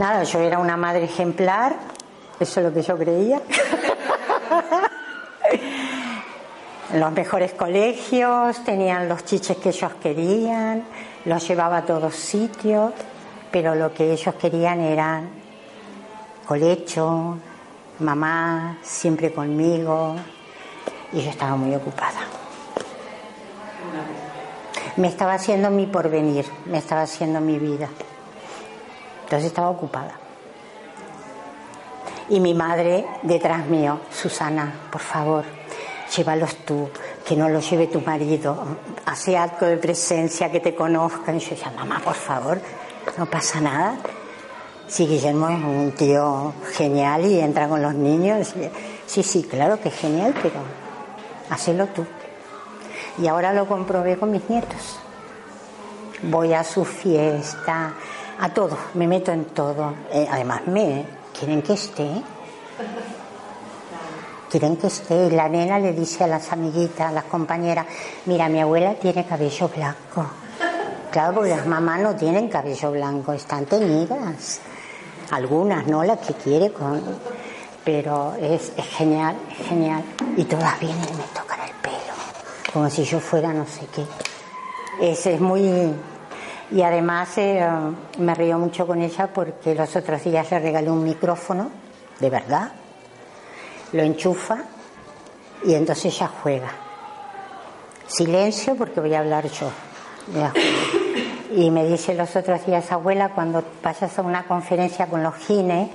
Nada, yo era una madre ejemplar, eso es lo que yo creía. Los mejores colegios, tenían los chiches que ellos querían, los llevaba a todos sitios, pero lo que ellos querían eran colecho, mamá, siempre conmigo, y yo estaba muy ocupada. Me estaba haciendo mi porvenir, me estaba haciendo mi vida. Entonces estaba ocupada. Y mi madre detrás mío, Susana, por favor, llévalos tú, que no los lleve tu marido, hace acto de presencia, que te conozcan. Y yo decía, mamá, por favor, no pasa nada. Sí, Guillermo es un tío genial y entra con los niños. Sí, sí, claro que es genial, pero hacelo tú. Y ahora lo comprobé con mis nietos. Voy a su fiesta, a todo, me meto en todo. Eh, además, me quieren que esté. Quieren que esté. Y la nena le dice a las amiguitas, a las compañeras, mira, mi abuela tiene cabello blanco. Claro, porque las mamás no tienen cabello blanco, están teñidas. Algunas, ¿no? Las que quiere con... Pero es, es genial, es genial. Y todas vienen y me tocan el pelo. Como si yo fuera no sé qué. Es, es muy... Y además eh, me río mucho con ella porque los otros días le regalé un micrófono, de verdad, lo enchufa y entonces ella juega. Silencio porque voy a hablar yo. Y me dice los otros días, abuela, cuando vayas a una conferencia con los gines,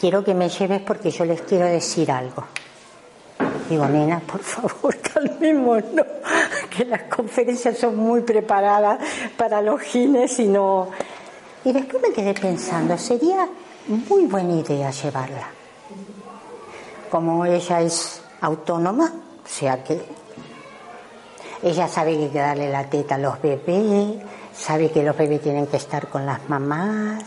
quiero que me lleves porque yo les quiero decir algo. Digo, nena, por favor, calmémonos, las conferencias son muy preparadas para los gines y no... Y después me quedé pensando, sería muy buena idea llevarla. Como ella es autónoma, o sea que ella sabe que hay que darle la teta a los bebés, sabe que los bebés tienen que estar con las mamás,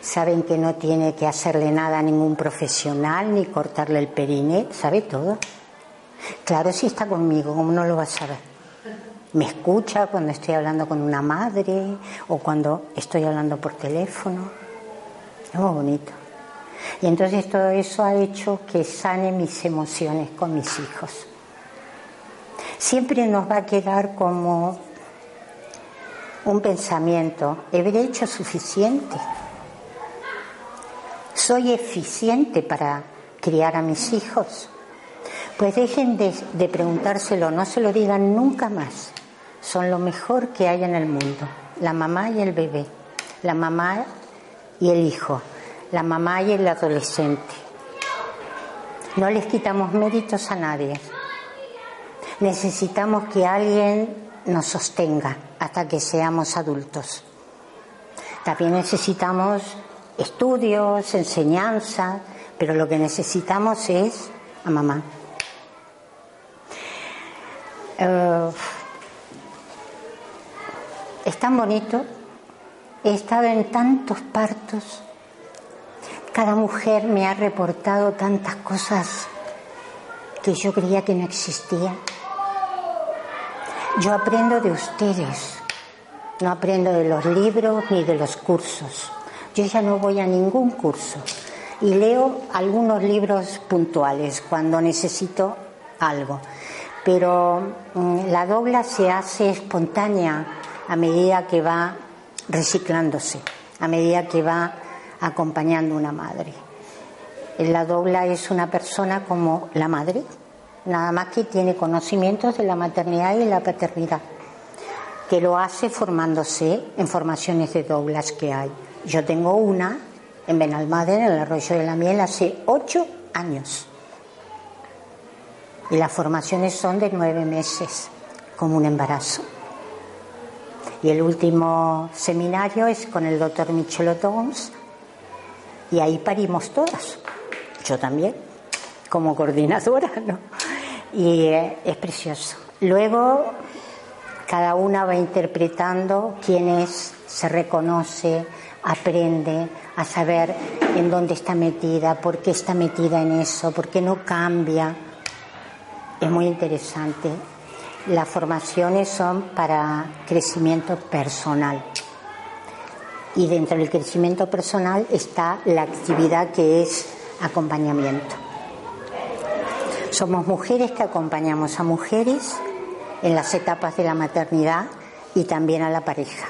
saben que no tiene que hacerle nada a ningún profesional ni cortarle el periné, sabe todo. Claro, si está conmigo, ¿cómo no lo va a saber? Me escucha cuando estoy hablando con una madre o cuando estoy hablando por teléfono. Es muy bonito. Y entonces todo eso ha hecho que sane mis emociones con mis hijos. Siempre nos va a quedar como un pensamiento, ¿habré hecho suficiente? ¿Soy eficiente para criar a mis hijos? Pues dejen de, preguntárselo, no se lo digan nunca más. Son lo mejor que hay en el mundo, la mamá y el bebé, la mamá y el hijo, la mamá y el adolescente. No les quitamos méritos a nadie. Necesitamos que alguien nos sostenga hasta que seamos adultos. También necesitamos estudios, enseñanza, pero lo que necesitamos es a mamá. Uh, es tan bonito, he estado en tantos partos, cada mujer me ha reportado tantas cosas que yo creía que no existían. Yo aprendo de ustedes, no aprendo de los libros ni de los cursos. Yo ya no voy a ningún curso. y leo algunos libros puntuales cuando necesito algo. Pero mm, la dobla se hace espontánea a medida que va reciclándose, a medida que va acompañando una madre. La dobla es una persona como la madre, nada más que tiene conocimientos de la maternidad y la paternidad, que lo hace formándose en formaciones de doblas que hay. Yo tengo una en Benalmádena, en el Arroyo de la Miel, hace ocho años. Y las formaciones son de nueve meses, como un embarazo. Y el último seminario es con el doctor Michel Otons, y ahí parimos todas. Yo también, como coordinadora, ¿no? Y eh, es precioso. Luego, cada una va interpretando quién es, se reconoce, aprende a saber en dónde está metida, por qué está metida en eso, por qué no cambia. Es muy interesante. Las formaciones son para crecimiento personal. Y dentro del crecimiento personal está la actividad que es acompañamiento. Somos mujeres que acompañamos a mujeres en las etapas de la maternidad y también a la pareja.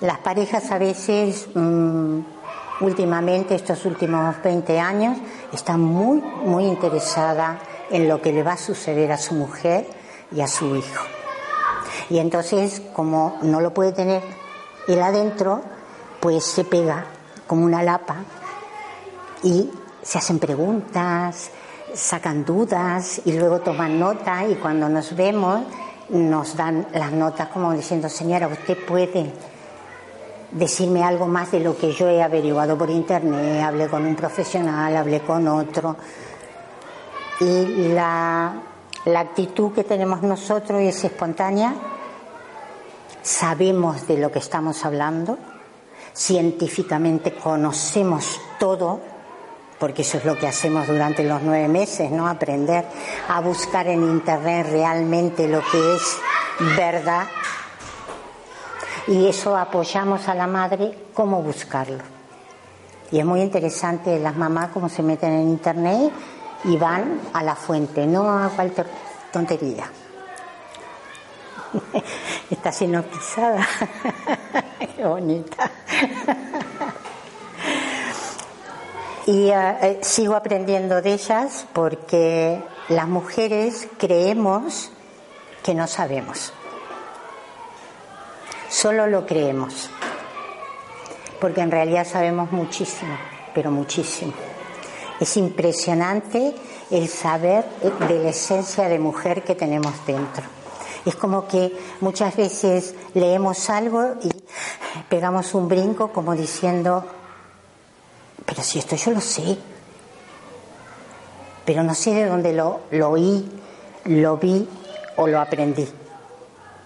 Las parejas a veces, mm, últimamente, estos últimos 20 años, están muy, muy interesadas en lo que le va a suceder a su mujer y a su hijo. Y entonces, como no lo puede tener él adentro, pues se pega como una lapa y se hacen preguntas, sacan dudas y luego toman nota y cuando nos vemos nos dan las notas como diciendo, señora, usted puede decirme algo más de lo que yo he averiguado por internet, hablé con un profesional, hablé con otro. Y la, la actitud que tenemos nosotros es espontánea, sabemos de lo que estamos hablando, científicamente conocemos todo, porque eso es lo que hacemos durante los nueve meses, ¿no? Aprender a buscar en internet realmente lo que es verdad y eso apoyamos a la madre cómo buscarlo. Y es muy interesante las mamás cómo se meten en internet y van a la fuente, no a cualquier tontería. Está pisada. Qué bonita. y eh, eh, sigo aprendiendo de ellas porque las mujeres creemos que no sabemos. Solo lo creemos, porque en realidad sabemos muchísimo, pero muchísimo. Es impresionante el saber de la esencia de mujer que tenemos dentro. Es como que muchas veces leemos algo y pegamos un brinco como diciendo, pero si esto yo lo sé, pero no sé de dónde lo, lo oí, lo vi o lo aprendí.